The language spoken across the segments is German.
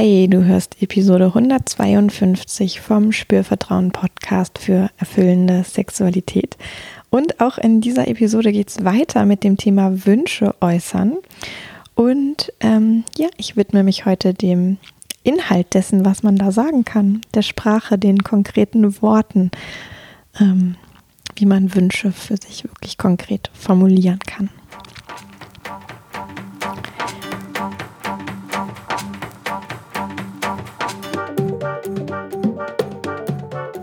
Hi, du hörst Episode 152 vom Spürvertrauen Podcast für erfüllende Sexualität. Und auch in dieser Episode geht es weiter mit dem Thema Wünsche äußern. Und ähm, ja, ich widme mich heute dem Inhalt dessen, was man da sagen kann, der Sprache, den konkreten Worten, ähm, wie man Wünsche für sich wirklich konkret formulieren kann.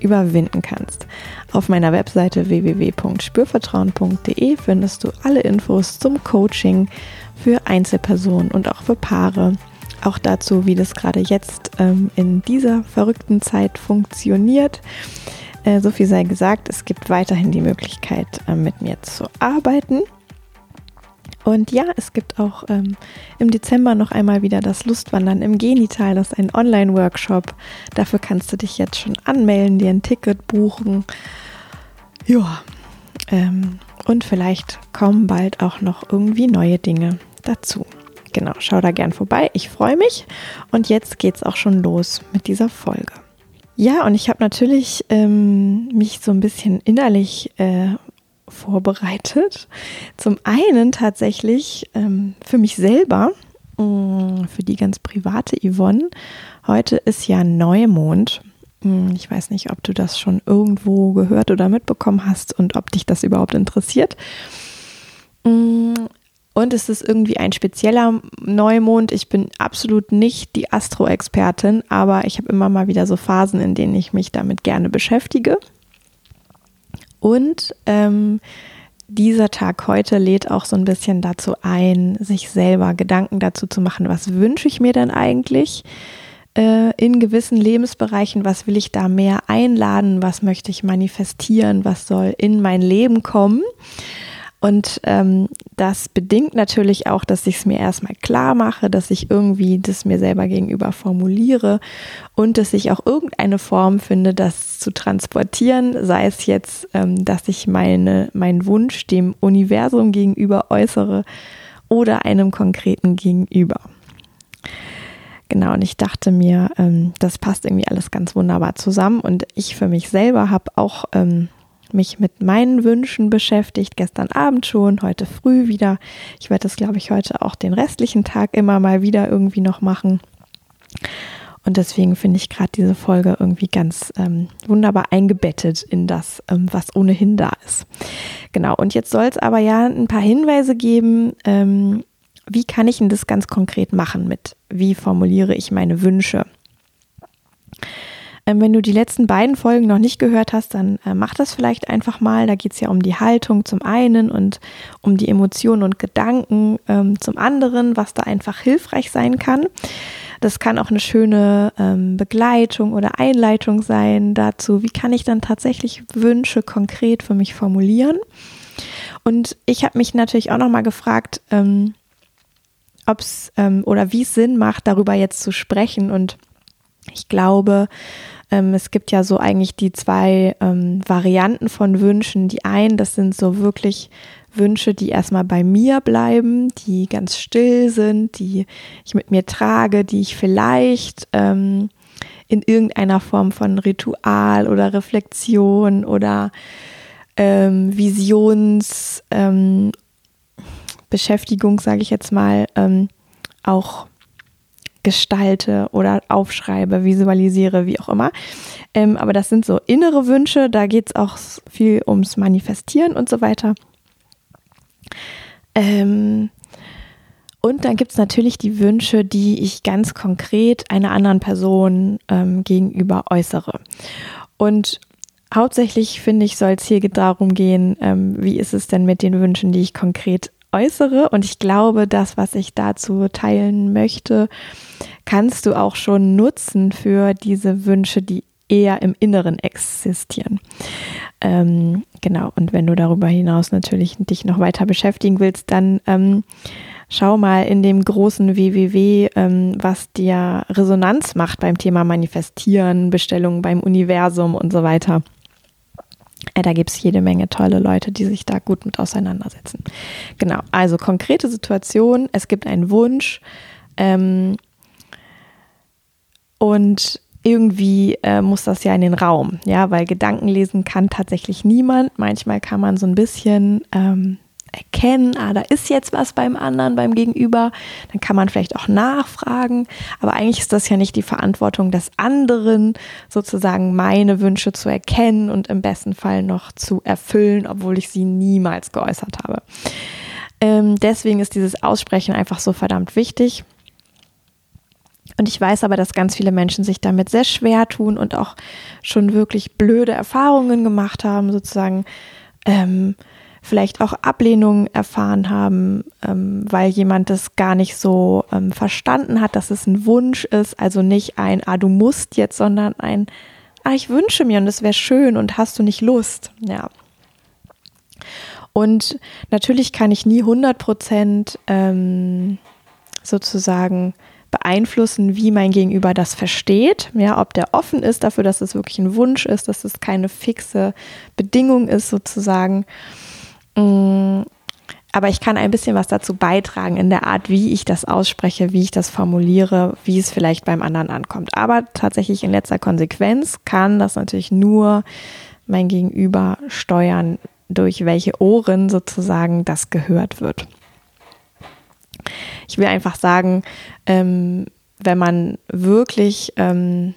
überwinden kannst. Auf meiner Webseite www.spürvertrauen.de findest du alle Infos zum Coaching für Einzelpersonen und auch für Paare. Auch dazu, wie das gerade jetzt ähm, in dieser verrückten Zeit funktioniert. Äh, so viel sei gesagt, es gibt weiterhin die Möglichkeit, äh, mit mir zu arbeiten. Und ja, es gibt auch ähm, im Dezember noch einmal wieder das Lustwandern im Genital. Das ist ein Online-Workshop. Dafür kannst du dich jetzt schon anmelden, dir ein Ticket buchen. Ja, ähm, und vielleicht kommen bald auch noch irgendwie neue Dinge dazu. Genau, schau da gern vorbei. Ich freue mich. Und jetzt geht's auch schon los mit dieser Folge. Ja, und ich habe natürlich ähm, mich so ein bisschen innerlich äh, vorbereitet. Zum einen tatsächlich ähm, für mich selber, mh, mm, für die ganz private Yvonne. Heute ist ja Neumond. Mm, ich weiß nicht, ob du das schon irgendwo gehört oder mitbekommen hast und ob dich das überhaupt interessiert. Mm, und es ist irgendwie ein spezieller Neumond. Ich bin absolut nicht die Astro-Expertin, aber ich habe immer mal wieder so Phasen, in denen ich mich damit gerne beschäftige. Und ähm, dieser Tag heute lädt auch so ein bisschen dazu ein, sich selber Gedanken dazu zu machen, was wünsche ich mir denn eigentlich äh, in gewissen Lebensbereichen, was will ich da mehr einladen, was möchte ich manifestieren, was soll in mein Leben kommen. Und ähm, das bedingt natürlich auch, dass ich es mir erstmal klar mache, dass ich irgendwie das mir selber gegenüber formuliere und dass ich auch irgendeine Form finde, das zu transportieren, sei es jetzt, ähm, dass ich meine, meinen Wunsch dem Universum gegenüber äußere oder einem konkreten Gegenüber. Genau, und ich dachte mir, ähm, das passt irgendwie alles ganz wunderbar zusammen. Und ich für mich selber habe auch ähm, mich mit meinen Wünschen beschäftigt, gestern Abend schon, heute früh wieder. Ich werde das, glaube ich, heute auch den restlichen Tag immer mal wieder irgendwie noch machen. Und deswegen finde ich gerade diese Folge irgendwie ganz ähm, wunderbar eingebettet in das, ähm, was ohnehin da ist. Genau, und jetzt soll es aber ja ein paar Hinweise geben, ähm, wie kann ich denn das ganz konkret machen mit, wie formuliere ich meine Wünsche. Ähm, wenn du die letzten beiden Folgen noch nicht gehört hast, dann äh, mach das vielleicht einfach mal. Da geht es ja um die Haltung zum einen und um die Emotionen und Gedanken ähm, zum anderen, was da einfach hilfreich sein kann. Das kann auch eine schöne ähm, Begleitung oder Einleitung sein dazu, wie kann ich dann tatsächlich Wünsche konkret für mich formulieren. Und ich habe mich natürlich auch nochmal gefragt, ob es oder wie es Sinn macht, darüber jetzt zu sprechen. Und ich glaube, ähm, es gibt ja so eigentlich die zwei ähm, Varianten von Wünschen. Die einen, das sind so wirklich Wünsche, die erstmal bei mir bleiben, die ganz still sind, die ich mit mir trage, die ich vielleicht ähm, in irgendeiner Form von Ritual oder Reflexion oder ähm, Visionsbeschäftigung, ähm, sage ich jetzt mal, ähm, auch gestalte oder aufschreibe, visualisiere, wie auch immer. Ähm, aber das sind so innere Wünsche, da geht es auch viel ums Manifestieren und so weiter. Ähm, und dann gibt es natürlich die Wünsche, die ich ganz konkret einer anderen Person ähm, gegenüber äußere. Und hauptsächlich finde ich, soll es hier darum gehen, ähm, wie ist es denn mit den Wünschen, die ich konkret äußere. Und ich glaube, das, was ich dazu teilen möchte, kannst du auch schon nutzen für diese Wünsche, die eher im Inneren existieren. Ähm, genau, und wenn du darüber hinaus natürlich dich noch weiter beschäftigen willst, dann ähm, schau mal in dem großen WWW, ähm, was dir Resonanz macht beim Thema Manifestieren, Bestellungen beim Universum und so weiter. Äh, da gibt es jede Menge tolle Leute, die sich da gut mit auseinandersetzen. Genau, also konkrete Situation, es gibt einen Wunsch ähm, und irgendwie äh, muss das ja in den Raum, ja, weil Gedanken lesen kann tatsächlich niemand. Manchmal kann man so ein bisschen ähm, erkennen, ah, da ist jetzt was beim anderen, beim Gegenüber. Dann kann man vielleicht auch nachfragen. Aber eigentlich ist das ja nicht die Verantwortung des anderen, sozusagen meine Wünsche zu erkennen und im besten Fall noch zu erfüllen, obwohl ich sie niemals geäußert habe. Ähm, deswegen ist dieses Aussprechen einfach so verdammt wichtig. Und ich weiß aber, dass ganz viele Menschen sich damit sehr schwer tun und auch schon wirklich blöde Erfahrungen gemacht haben, sozusagen ähm, vielleicht auch Ablehnung erfahren haben, ähm, weil jemand das gar nicht so ähm, verstanden hat, dass es ein Wunsch ist, also nicht ein, ah, du musst jetzt, sondern ein, ah, ich wünsche mir und es wäre schön und hast du nicht Lust, ja. Und natürlich kann ich nie 100 Prozent ähm, sozusagen beeinflussen, wie mein Gegenüber das versteht. Ja, ob der offen ist dafür, dass es wirklich ein Wunsch ist, dass es keine fixe Bedingung ist, sozusagen. Mm, aber ich kann ein bisschen was dazu beitragen in der Art, wie ich das ausspreche, wie ich das formuliere, wie es vielleicht beim anderen ankommt. Aber tatsächlich in letzter Konsequenz kann das natürlich nur mein Gegenüber steuern, durch welche Ohren sozusagen das gehört wird. Ich will einfach sagen, ähm, wenn man wirklich, ähm,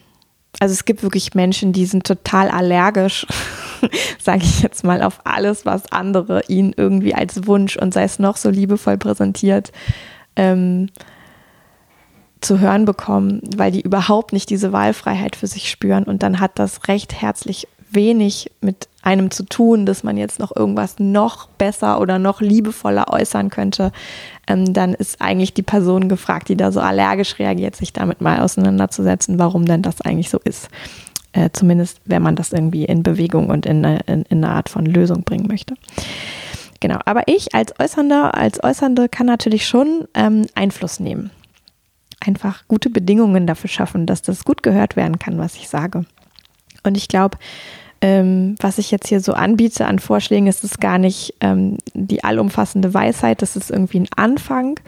also es gibt wirklich Menschen, die sind total allergisch, sage ich jetzt mal, auf alles, was andere ihnen irgendwie als Wunsch und sei es noch so liebevoll präsentiert, ähm, zu hören bekommen, weil die überhaupt nicht diese Wahlfreiheit für sich spüren. Und dann hat das recht herzlich wenig mit einem zu tun, dass man jetzt noch irgendwas noch besser oder noch liebevoller äußern könnte, ähm, dann ist eigentlich die Person gefragt, die da so allergisch reagiert, sich damit mal auseinanderzusetzen, warum denn das eigentlich so ist. Äh, zumindest, wenn man das irgendwie in Bewegung und in, in, in eine Art von Lösung bringen möchte. Genau, aber ich als Äußernder, als Äußernde kann natürlich schon ähm, Einfluss nehmen. Einfach gute Bedingungen dafür schaffen, dass das gut gehört werden kann, was ich sage. Und ich glaube, ähm, was ich jetzt hier so anbiete an Vorschlägen, ist es gar nicht ähm, die allumfassende Weisheit, das ist irgendwie ein Anfang.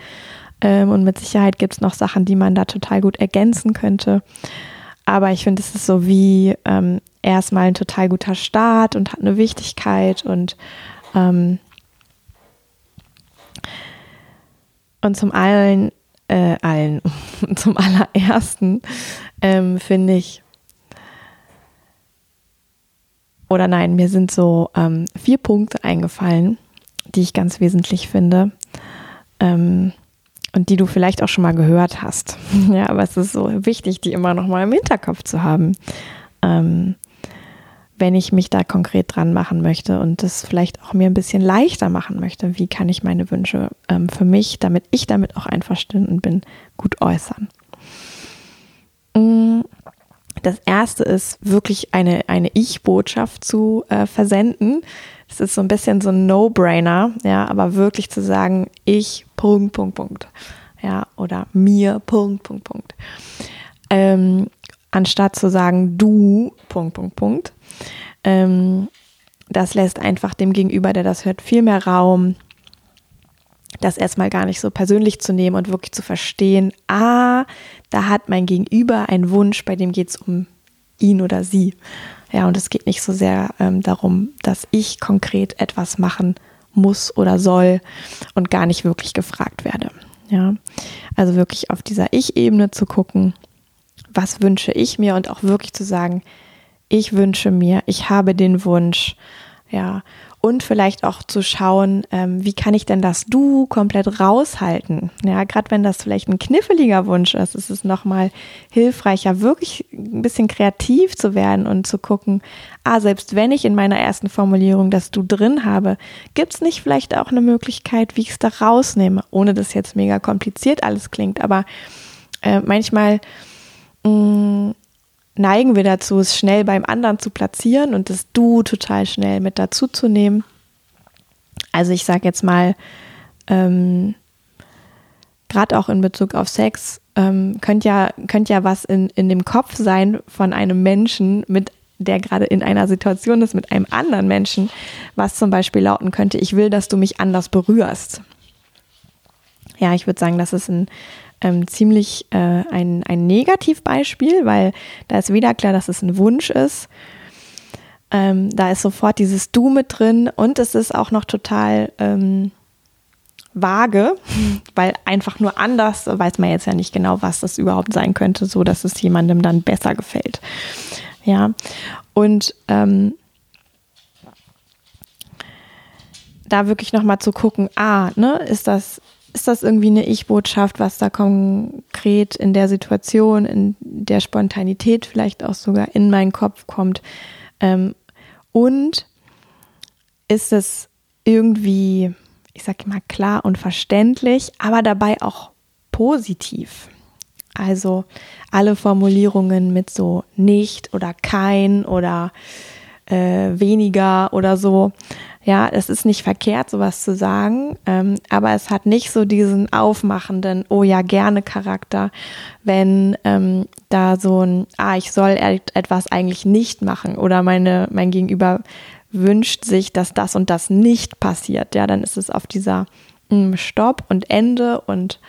Ähm, und mit Sicherheit gibt es noch Sachen, die man da total gut ergänzen könnte. Aber ich finde, es ist so wie ähm, erstmal ein total guter Start und hat eine Wichtigkeit und ähm, und zum allen, äh, allen, zum allerersten ähm, finde ich, oder nein, mir sind so ähm, vier Punkte eingefallen, die ich ganz wesentlich finde ähm, und die du vielleicht auch schon mal gehört hast. ja, aber es ist so wichtig, die immer noch mal im Hinterkopf zu haben, ähm, wenn ich mich da konkret dran machen möchte und das vielleicht auch mir ein bisschen leichter machen möchte. Wie kann ich meine Wünsche ähm, für mich, damit ich damit auch einverstanden bin, gut äußern? Mhm das erste ist wirklich eine, eine Ich-Botschaft zu äh, versenden. Das ist so ein bisschen so ein No-Brainer, ja, aber wirklich zu sagen, ich, Punkt, Punkt, Punkt. Ja, oder mir, Punkt, Punkt, Punkt. Ähm, anstatt zu sagen, du, Punkt, Punkt, Punkt. Ähm, das lässt einfach dem Gegenüber, der das hört, viel mehr Raum, das erstmal gar nicht so persönlich zu nehmen und wirklich zu verstehen, ah, da hat mein Gegenüber einen Wunsch, bei dem geht es um ihn oder sie. Ja, und es geht nicht so sehr ähm, darum, dass ich konkret etwas machen muss oder soll und gar nicht wirklich gefragt werde. Ja, also wirklich auf dieser Ich-Ebene zu gucken, was wünsche ich mir und auch wirklich zu sagen, ich wünsche mir, ich habe den Wunsch, ja, und vielleicht auch zu schauen, ähm, wie kann ich denn das Du komplett raushalten? Ja, gerade wenn das vielleicht ein kniffliger Wunsch ist, ist es nochmal hilfreicher, wirklich ein bisschen kreativ zu werden und zu gucken, ah, selbst wenn ich in meiner ersten Formulierung das Du drin habe, gibt es nicht vielleicht auch eine Möglichkeit, wie ich es da rausnehme, ohne dass jetzt mega kompliziert alles klingt, aber äh, manchmal mh, mm, neigen wir dazu, es schnell beim anderen zu platzieren und das Du total schnell mit dazu zu nehmen. Also ich sage jetzt mal, ähm, gerade auch in Bezug auf Sex, ähm, könnte ja, könnt ja was in, in dem Kopf sein von einem Menschen, mit der gerade in einer Situation ist mit einem anderen Menschen, was zum Beispiel lauten könnte, ich will, dass du mich anders berührst. Ja, ich würde sagen, das ist ein ähm, ziemlich äh, ein, ein Negativbeispiel, weil da ist weder klar, dass es ein Wunsch ist. Ähm, da ist sofort dieses Du mit drin und es ist auch noch total ähm, vage, weil einfach nur anders weiß man jetzt ja nicht genau, was das überhaupt sein könnte, so dass es jemandem dann besser gefällt. Ja, und ähm, da wirklich nochmal zu gucken, ah, ne, ist das, ist das irgendwie eine Ich-Botschaft, was da konkret in der Situation, in der Spontanität vielleicht auch sogar in meinen Kopf kommt? Ähm, und ist es irgendwie, ich sage mal, klar und verständlich, aber dabei auch positiv? Also alle Formulierungen mit so nicht oder kein oder äh, weniger oder so. Ja, es ist nicht verkehrt, sowas zu sagen, ähm, aber es hat nicht so diesen aufmachenden, oh ja, gerne Charakter, wenn ähm, da so ein, ah, ich soll etwas eigentlich nicht machen oder meine, mein Gegenüber wünscht sich, dass das und das nicht passiert. Ja, dann ist es auf dieser mh, mm, Stopp und Ende und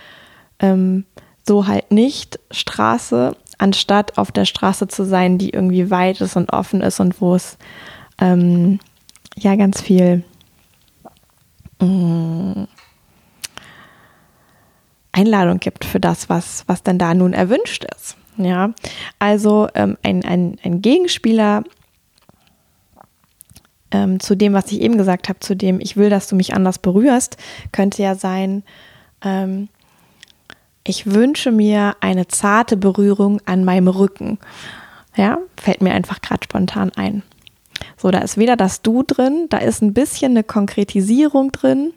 ähm, so halt nicht Straße, anstatt auf der Straße zu sein, die irgendwie weit ist und offen ist und wo es ähm, ja ganz viel äh, Einladung gibt für das, was, was denn da nun erwünscht ist. Ja, also ähm, ein, ein, ein Gegenspieler ähm, zu dem, was ich eben gesagt habe, zu dem ich will, dass du mich anders berührst, könnte ja sein, ähm, ich wünsche mir eine zarte Berührung an meinem Rücken. Ja, fällt mir einfach gerade spontan ein. So, da ist weder das Du drin, da ist ein bisschen eine Konkretisierung drin.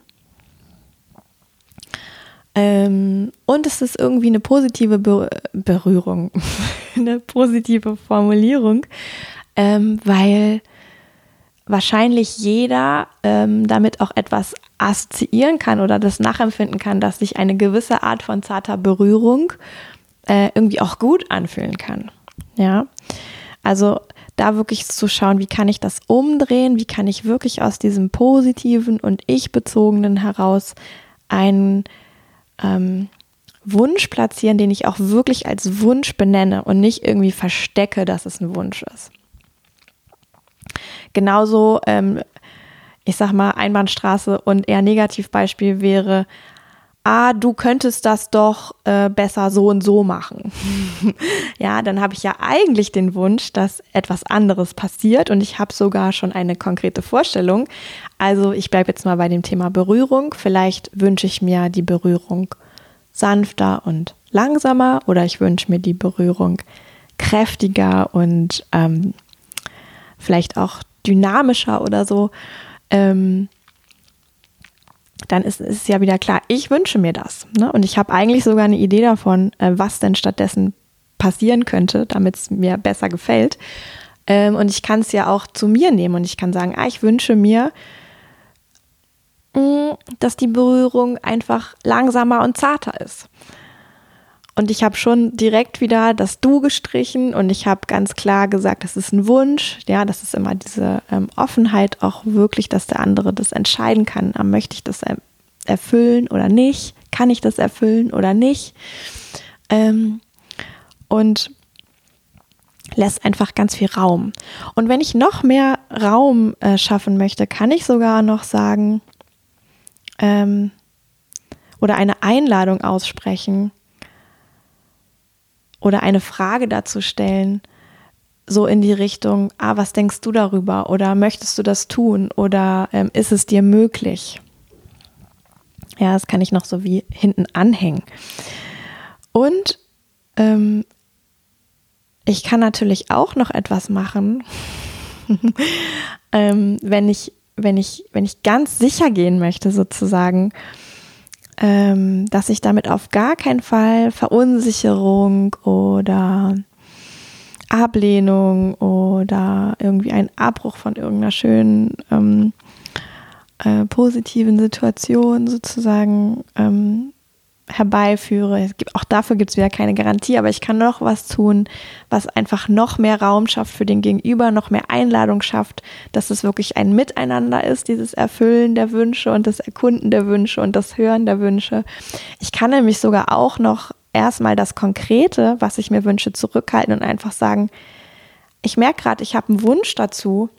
Ähm, und es ist irgendwie eine positive Be Berührung, eine positive Formulierung, ähm, weil wahrscheinlich jeder ähm, damit auch etwas assoziieren kann oder das nachempfinden kann, dass sich eine gewisse Art von zarter Berührung äh, irgendwie auch gut anfühlen kann. Ja, also da wirklich zu schauen, wie kann ich das umdrehen, wie kann ich wirklich aus diesem positiven und ich-bezogenen heraus einen ähm, Wunsch platzieren, den ich auch wirklich als Wunsch benenne und nicht irgendwie verstecke, dass es ein Wunsch ist. Genauso, ähm, ich sag mal, Einbahnstraße und eher Negativbeispiel wäre, ah, du könntest das doch äh, besser so und so machen. ja, dann habe ich ja eigentlich den Wunsch, dass etwas anderes passiert und ich habe sogar schon eine konkrete Vorstellung. Also ich bleibe jetzt mal bei dem Thema Berührung. Vielleicht wünsche ich mir die Berührung sanfter und langsamer oder ich wünsche mir die Berührung kräftiger und ähm, vielleicht auch dynamischer oder so, ähm, dann ist, es ja wieder klar, ich wünsche mir das. Ne? Und ich habe eigentlich sogar eine Idee davon, äh, was denn stattdessen passieren könnte, damit es mir besser gefällt. Ähm, und ich kann es ja auch zu mir nehmen und ich kann sagen, ah, ich wünsche mir, mh, mm, dass die Berührung einfach langsamer und zarter ist. Und ich habe schon direkt wieder das Du gestrichen und ich habe ganz klar gesagt, das ist ein Wunsch. Ja, das ist immer diese ähm, Offenheit auch wirklich, dass der andere das entscheiden kann. Ah, möchte ich das erfüllen oder nicht? Kann ich das erfüllen oder nicht? Ähm, und lässt einfach ganz viel Raum. Und wenn ich noch mehr Raum äh, schaffen möchte, kann ich sogar noch sagen ähm, oder eine Einladung aussprechen oder eine Frage dazu stellen, so in die Richtung, ah, was denkst du darüber? Oder möchtest du das tun? Oder ähm, ist es dir möglich? Ja, das kann ich noch so wie hinten anhängen. Und ähm, ich kann natürlich auch noch etwas machen, ähm, wenn ich, wenn ich, wenn ich ganz sicher gehen möchte, sozusagen, ähm, dass ich damit auf gar keinen Fall Verunsicherung oder Ablehnung oder irgendwie ein Abbruch von irgendeiner schönen ähm, äh, positiven Situation sozusagen ähm, herbeiführe. Auch dafür gibt es wieder keine Garantie, aber ich kann noch was tun, was einfach noch mehr Raum schafft für den Gegenüber, noch mehr Einladung schafft, dass es wirklich ein Miteinander ist, dieses Erfüllen der Wünsche und das Erkunden der Wünsche und das Hören der Wünsche. Ich kann nämlich sogar auch noch erstmal das Konkrete, was ich mir wünsche, zurückhalten und einfach sagen, ich merke gerade, ich habe einen Wunsch dazu.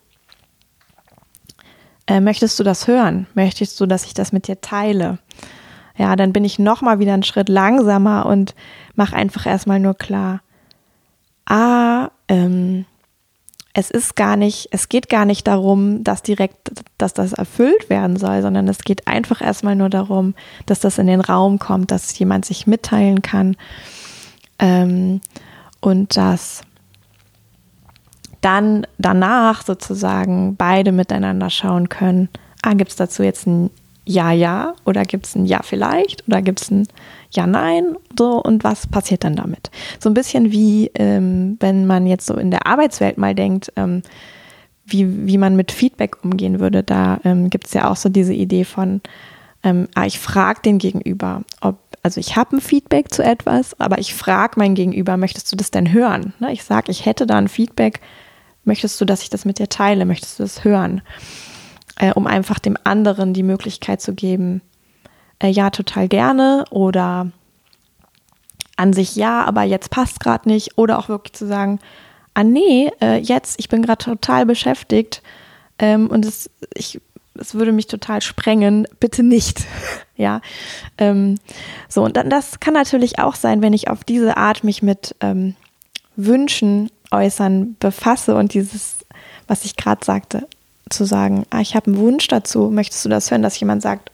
Äh, möchtest du das hören? Möchtest du, dass ich das mit dir teile? Ja, dann bin ich noch mal wieder einen Schritt langsamer und mache einfach erstmal nur klar, ah, ähm, es ist gar nicht, es geht gar nicht darum, dass direkt, dass das erfüllt werden soll, sondern es geht einfach erstmal nur darum, dass das in den Raum kommt, dass jemand sich mitteilen kann. Ähm, und dass dann danach sozusagen beide miteinander schauen können, ah, gibt es dazu jetzt ein ja, ja oder gibt es ein Ja vielleicht oder gibt es ein Ja, nein so und was passiert dann damit? So ein bisschen wie ähm, wenn man jetzt so in der Arbeitswelt mal denkt, ähm, wie, wie man mit Feedback umgehen würde. Da ähm, gibt es ja auch so diese Idee von, ähm, ah, ich frage den Gegenüber, ob, also ich habe ein Feedback zu etwas, aber ich frage mein Gegenüber, möchtest du das denn hören? Ne? Ich sage, ich hätte da ein Feedback, möchtest du, dass ich das mit dir teile, möchtest du das hören? Äh, um einfach dem anderen die Möglichkeit zu geben, äh, ja, total gerne oder an sich ja, aber jetzt passt gerade nicht oder auch wirklich zu sagen, ah nee, äh, jetzt, ich bin gerade total beschäftigt ähm, und es, ich, es würde mich total sprengen, bitte nicht. ja, ähm, so und dann das kann natürlich auch sein, wenn ich auf diese Art mich mit ähm, Wünschen äußern befasse und dieses, was ich gerade sagte, zu sagen, ah, ich habe einen Wunsch dazu, möchtest du das hören, dass jemand sagt,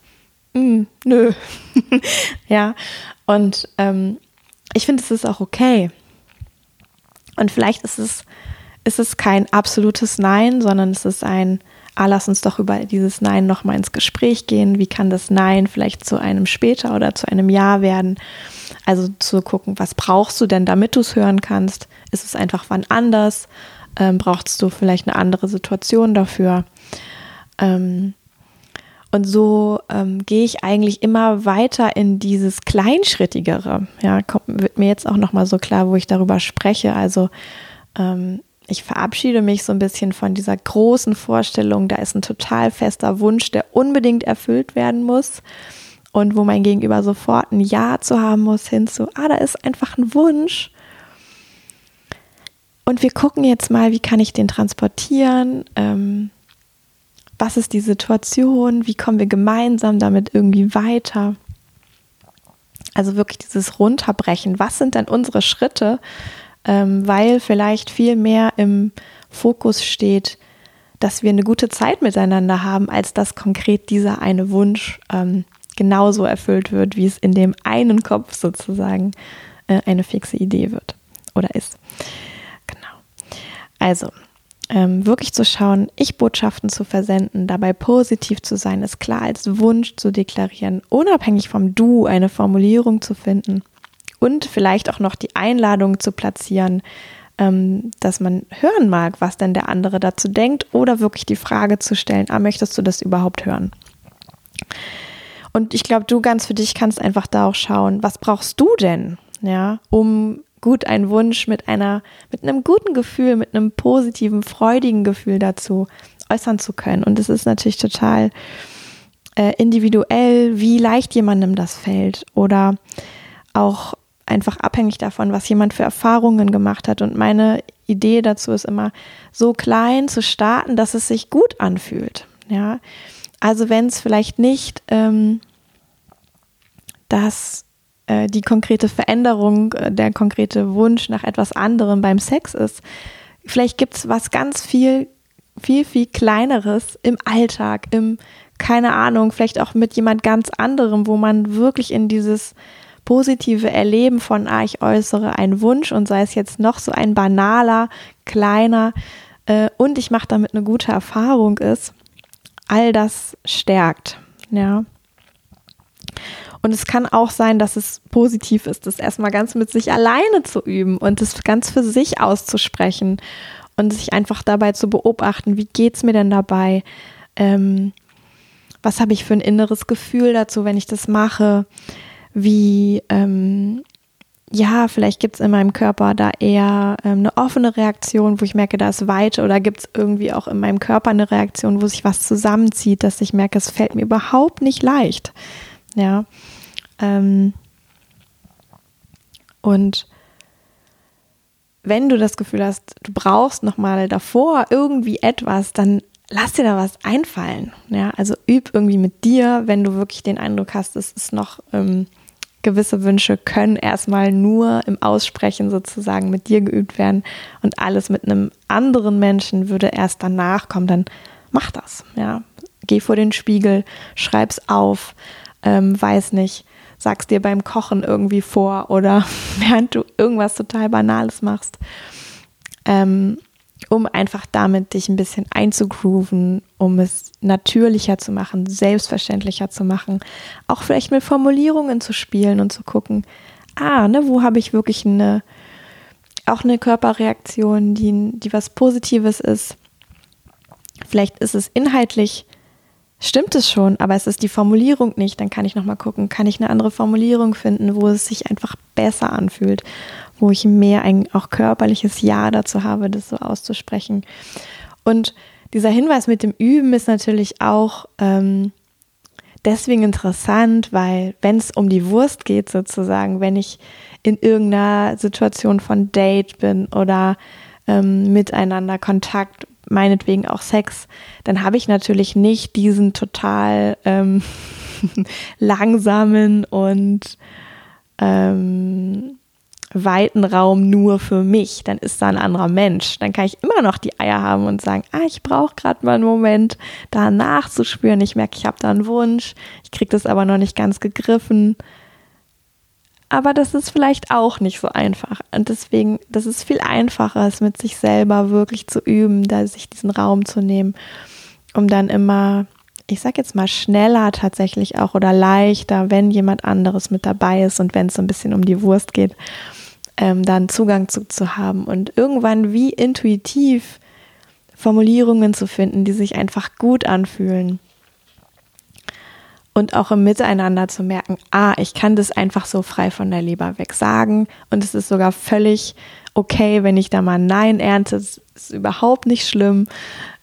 mm, nö. ja, und ähm, ich finde, es ist auch okay. Und vielleicht ist es, ist es kein absolutes Nein, sondern es ist ein, ah, lass uns doch über dieses Nein nochmal ins Gespräch gehen. Wie kann das Nein vielleicht zu einem später oder zu einem Ja werden? Also zu gucken, was brauchst du denn, damit du es hören kannst? Ist es einfach wann anders? Ähm, brauchst du vielleicht eine andere Situation dafür. Ähm, und so ähm, gehe ich eigentlich immer weiter in dieses Kleinschrittigere. Ja, kommt, wird mir jetzt auch nochmal so klar, wo ich darüber spreche. Also ähm, ich verabschiede mich so ein bisschen von dieser großen Vorstellung, da ist ein total fester Wunsch, der unbedingt erfüllt werden muss. Und wo mein Gegenüber sofort ein Ja zu haben muss, hinzu, ah, da ist einfach ein Wunsch. Und wir gucken jetzt mal, wie kann ich den transportieren? Ähm, was ist die Situation? Wie kommen wir gemeinsam damit irgendwie weiter? Also wirklich dieses Runterbrechen. Was sind denn unsere Schritte? Ähm, weil vielleicht viel mehr im Fokus steht, dass wir eine gute Zeit miteinander haben, als dass konkret dieser eine Wunsch ähm, genauso erfüllt wird, wie es in dem einen Kopf sozusagen äh, eine fixe Idee wird oder ist. Also, ähm, wirklich zu schauen, Ich-Botschaften zu versenden, dabei positiv zu sein, es klar als Wunsch zu deklarieren, unabhängig vom Du eine Formulierung zu finden und vielleicht auch noch die Einladung zu platzieren, ähm, dass man hören mag, was denn der andere dazu denkt oder wirklich die Frage zu stellen, ah, möchtest du das überhaupt hören? Und ich glaube, du ganz für dich kannst einfach da auch schauen, was brauchst du denn, ja, um gut einen Wunsch mit einer, mit einem guten Gefühl, mit einem positiven, freudigen Gefühl dazu äußern zu können. Und es ist natürlich total äh, individuell, wie leicht jemandem das fällt oder auch einfach abhängig davon, was jemand für Erfahrungen gemacht hat. Und meine Idee dazu ist immer, so klein zu starten, dass es sich gut anfühlt. Ja, also wenn es vielleicht nicht ähm, das äh, die konkrete Veränderung, äh, der konkrete Wunsch nach etwas anderem beim Sex ist. Vielleicht gibt es was ganz viel, viel, viel kleineres im Alltag, im, keine Ahnung, vielleicht auch mit jemand ganz anderem, wo man wirklich in dieses positive Erleben von, ah, ich äußere einen Wunsch und sei es jetzt noch so ein banaler, kleiner äh, und ich mache damit eine gute Erfahrung ist, all das stärkt, ja. Und es kann auch sein, dass es positiv ist, das erstmal ganz mit sich alleine zu üben und es ganz für sich auszusprechen und sich einfach dabei zu beobachten, wie geht es mir denn dabei? Ähm, was habe ich für ein inneres Gefühl dazu, wenn ich das mache? Wie, ähm, ja, vielleicht gibt es in meinem Körper da eher ähm, eine offene Reaktion, wo ich merke, da ist Weite oder gibt es irgendwie auch in meinem Körper eine Reaktion, wo sich was zusammenzieht, dass ich merke, es fällt mir überhaupt nicht leicht. Ja. Ähm, und wenn du das Gefühl hast, du brauchst nochmal davor irgendwie etwas, dann lass dir da was einfallen. Ja, also üb irgendwie mit dir, wenn du wirklich den Eindruck hast, es ist noch ähm, gewisse Wünsche können erstmal nur im Aussprechen sozusagen mit dir geübt werden und alles mit einem anderen Menschen würde erst danach kommen, dann mach das. Ja, geh vor den Spiegel, schreib's auf, ähm, weiß nicht, sag's dir beim Kochen irgendwie vor oder während du irgendwas total Banales machst, ähm, um einfach damit dich ein bisschen einzugrooven, um es natürlicher zu machen, selbstverständlicher zu machen, auch vielleicht mit Formulierungen zu spielen und zu gucken, ah, ne, wo habe ich wirklich eine, auch eine Körperreaktion, die, die was Positives ist. Vielleicht ist es inhaltlich stimmt es schon, aber es ist die Formulierung nicht, dann kann ich nochmal gucken, kann ich eine andere Formulierung finden, wo es sich einfach besser anfühlt, wo ich mehr ein auch körperliches Ja dazu habe, das so auszusprechen. Und dieser Hinweis mit dem Üben ist natürlich auch ähm, deswegen interessant, weil wenn es um die Wurst geht sozusagen, wenn ich in irgendeiner Situation von Date bin oder ähm, miteinander Kontakt meinetwegen auch Sex, dann habe ich natürlich nicht diesen total ähm, langsamen und ähm, weiten Raum nur für mich, dann ist da ein anderer Mensch. Dann kann ich immer noch die Eier haben und sagen, ah, ich brauche gerade mal einen Moment, da nachzuspüren. Ich merke, ich habe da einen Wunsch, ich kriege das aber noch nicht ganz gegriffen aber das ist vielleicht auch nicht so einfach. Und deswegen, das ist viel einfacher, es mit sich selber wirklich zu üben, da sich diesen Raum zu nehmen, um dann immer, ich sag jetzt mal, schneller tatsächlich auch oder leichter, wenn jemand anderes mit dabei ist und wenn es so ein bisschen um die Wurst geht, ähm, dann Zugang zu, zu haben und irgendwann wie intuitiv Formulierungen zu finden, die sich einfach gut anfühlen und auch im Miteinander zu merken, ah, ich kann das einfach so frei von der Leber weg sagen und es ist sogar völlig okay, wenn ich da mal Nein ernte, es ist überhaupt nicht schlimm.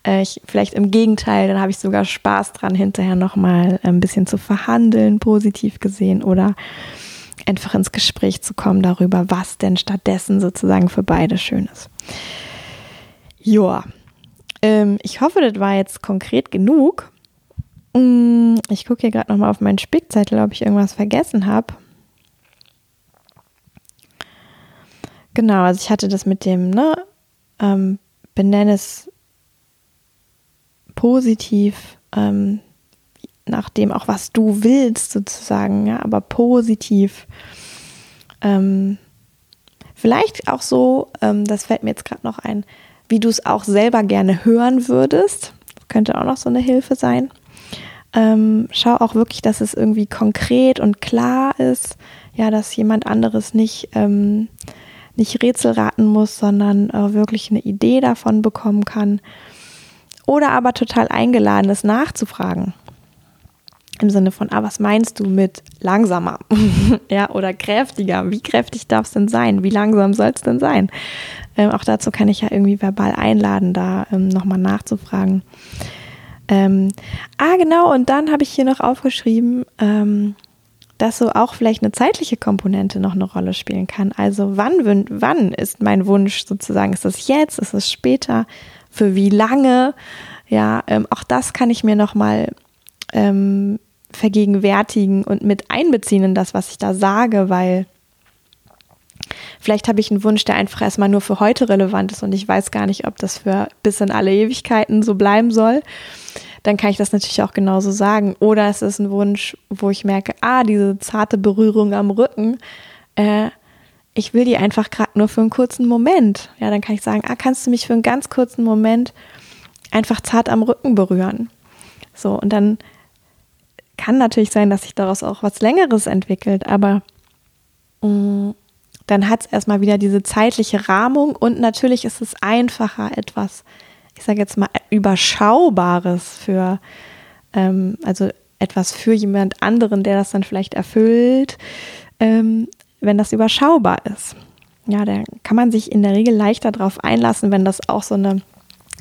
Äh, ich, vielleicht im Gegenteil, dann habe ich sogar Spaß dran, hinterher nochmal ein bisschen zu verhandeln, positiv gesehen oder einfach ins Gespräch zu kommen darüber, was denn stattdessen sozusagen für beide schön ist. Joa, ähm, ich hoffe, das war jetzt konkret genug. Mm, ich gucke hier gerade nochmal auf meinen Spickzettel, ob ich irgendwas vergessen habe. Genau, also ich hatte das mit dem, ne, ähm, benenne es positiv, ähm, nach dem auch, was du willst, sozusagen, ja, aber positiv. Ähm, vielleicht auch so, ähm, das fällt mir jetzt gerade noch ein, wie du es auch selber gerne hören würdest. Könnte auch noch so eine Hilfe sein. Ähm, schau auch wirklich, dass es irgendwie konkret und klar ist, ja, dass jemand anderes nicht, ähm, nicht Rätsel raten muss, sondern äh, wirklich eine Idee davon bekommen kann. Oder aber total eingeladen ist, nachzufragen. Im Sinne von, ah, was meinst du mit langsamer? ja, oder kräftiger? Wie kräftig darf es denn sein? Wie langsam soll es denn sein? Ähm, auch dazu kann ich ja irgendwie verbal einladen, da ähm, nochmal nachzufragen. Ähm, ah, genau, und dann habe ich hier noch aufgeschrieben, ähm, dass so auch vielleicht eine zeitliche Komponente noch eine Rolle spielen kann. Also wann, wann ist mein Wunsch sozusagen? Ist es jetzt? Ist es später? Für wie lange? Ja, ähm, auch das kann ich mir nochmal ähm, vergegenwärtigen und mit einbeziehen in das, was ich da sage, weil Vielleicht habe ich einen Wunsch, der einfach erstmal nur für heute relevant ist und ich weiß gar nicht, ob das für bis in alle Ewigkeiten so bleiben soll. Dann kann ich das natürlich auch genauso sagen. Oder es ist ein Wunsch, wo ich merke, ah, diese zarte Berührung am Rücken, äh, ich will die einfach gerade nur für einen kurzen Moment. Ja, dann kann ich sagen, ah, kannst du mich für einen ganz kurzen Moment einfach zart am Rücken berühren? So, und dann kann natürlich sein, dass sich daraus auch was Längeres entwickelt, aber mh, mm, dann hat es erstmal wieder diese zeitliche Rahmung und natürlich ist es einfacher, etwas, ich sage jetzt mal, überschaubares für, ähm, also etwas für jemand anderen, der das dann vielleicht erfüllt, ähm, wenn das überschaubar ist. Ja, da kann man sich in der Regel leichter darauf einlassen, wenn das auch so eine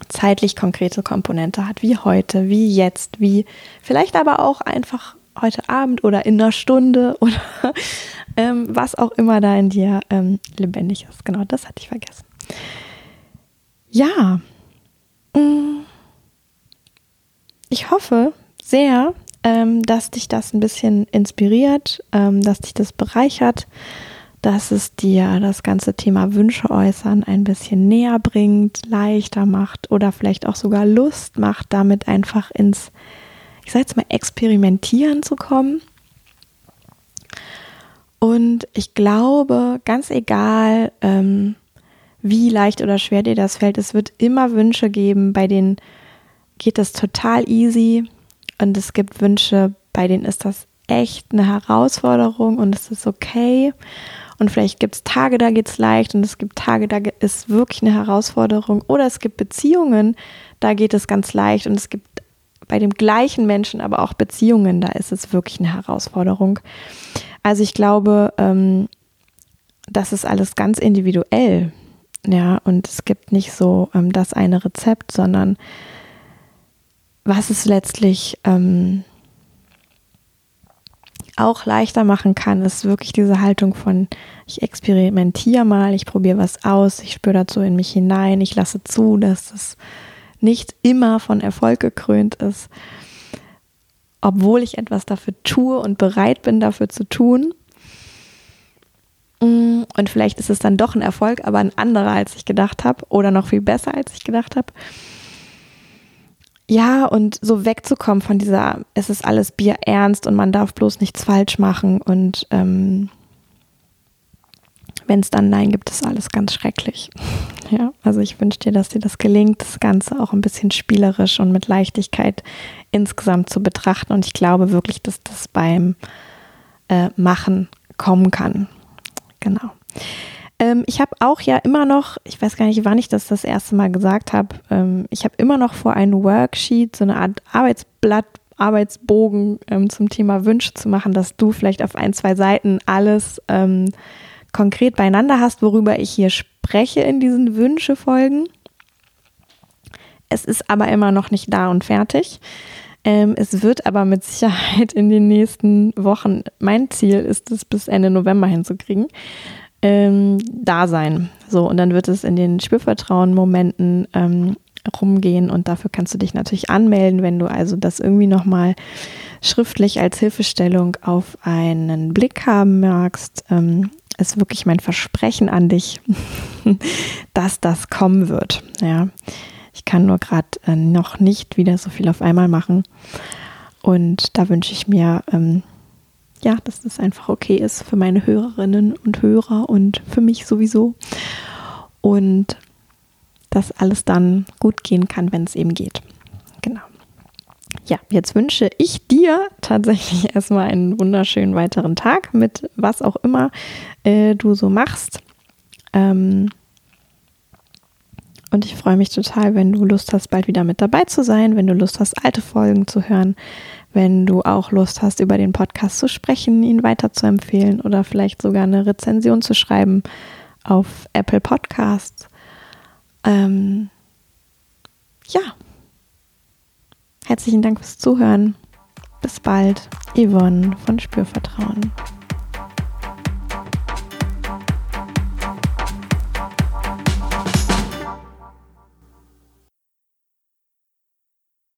zeitlich konkrete Komponente hat, wie heute, wie jetzt, wie vielleicht aber auch einfach heute Abend oder in einer Stunde oder ähm, was auch immer da in dir ähm, lebendig ist. Genau, das hatte ich vergessen. Ja, mm. ich hoffe sehr, ähm, dass dich das ein bisschen inspiriert, ähm, dass dich das bereichert, dass es dir das ganze Thema Wünsche äußern ein bisschen näher bringt, leichter macht oder vielleicht auch sogar Lust macht, damit einfach ins, ich sage jetzt mal, Experimentieren zu kommen. Und ich glaube, ganz egal, ähm, wie leicht oder schwer dir das fällt, es wird immer Wünsche geben, bei denen geht es total easy. Und es gibt Wünsche, bei denen ist das echt eine Herausforderung und es ist okay. Und vielleicht gibt es Tage, da geht es leicht und es gibt Tage, da ist wirklich eine Herausforderung. Oder es gibt Beziehungen, da geht es ganz leicht und es gibt bei dem gleichen Menschen aber auch Beziehungen, da ist es wirklich eine Herausforderung. Also ich glaube, ähm, das ist alles ganz individuell. Ja, und es gibt nicht so ähm, das eine Rezept, sondern was es letztlich ähm, auch leichter machen kann, ist wirklich diese Haltung von, ich experimentiere mal, ich probiere was aus, ich spüre dazu in mich hinein, ich lasse zu, dass es nicht immer von Erfolg gekrönt ist, obwohl ich etwas dafür tue und bereit bin, dafür zu tun. Mm, und vielleicht ist es dann doch ein Erfolg, aber ein anderer, als ich gedacht habe, oder noch viel besser, als ich gedacht habe. Ja, und so wegzukommen von dieser, es ist alles Bier ernst und man darf bloß nichts falsch machen und ähm, wenn es dann Nein gibt, ist alles ganz schrecklich. Ja, also ich wünsche dir, dass dir das gelingt, das Ganze auch ein bisschen spielerisch und mit Leichtigkeit insgesamt zu betrachten. Und ich glaube wirklich, dass das beim äh, Machen kommen kann. Genau. Ähm, ich habe auch ja immer noch, ich weiß gar nicht, wann ich das das erste Mal gesagt habe, ähm, ich habe immer noch vor, ein Worksheet, so eine Art Arbeitsblatt, Arbeitsbogen ähm, zum Thema Wünsche zu machen, dass du vielleicht auf ein, zwei Seiten alles ähm, konkret beieinander hast, worüber ich hier spreche in diesen Wünschefolgen. Es ist aber immer noch nicht da und fertig. Ähm, es wird aber mit Sicherheit in den nächsten Wochen, mein Ziel ist es, bis Ende November hinzukriegen, ähm, da sein. So, und dann wird es in den Spürvertrauen-Momenten ähm, rumgehen und dafür kannst du dich natürlich anmelden, wenn du also das irgendwie nochmal schriftlich als Hilfestellung auf einen Blick haben magst. Ähm, ist wirklich mein Versprechen an dich, dass das kommen wird. Ja, ich kann nur gerade äh, noch nicht wieder so viel auf einmal machen. Und da wünsche ich mir ähm, ja, dass das einfach okay ist für meine Hörerinnen und Hörer und für mich sowieso. Und dass alles dann gut gehen kann, wenn es eben geht. Ja, jetzt wünsche ich dir tatsächlich erstmal einen wunderschönen weiteren Tag mit was auch immer äh, du so machst. Ähm, und ich freue mich total, wenn du Lust hast, bald wieder mit dabei zu sein, wenn du Lust hast, alte Folgen zu hören, wenn du auch Lust hast, über den Podcast zu sprechen, ihn weiter zu empfehlen oder vielleicht sogar eine Rezension zu schreiben auf Apple Podcasts. Ähm, ja. Herzlichen Dank fürs Zuhören. Bis bald. Yvonne von Spürvertrauen.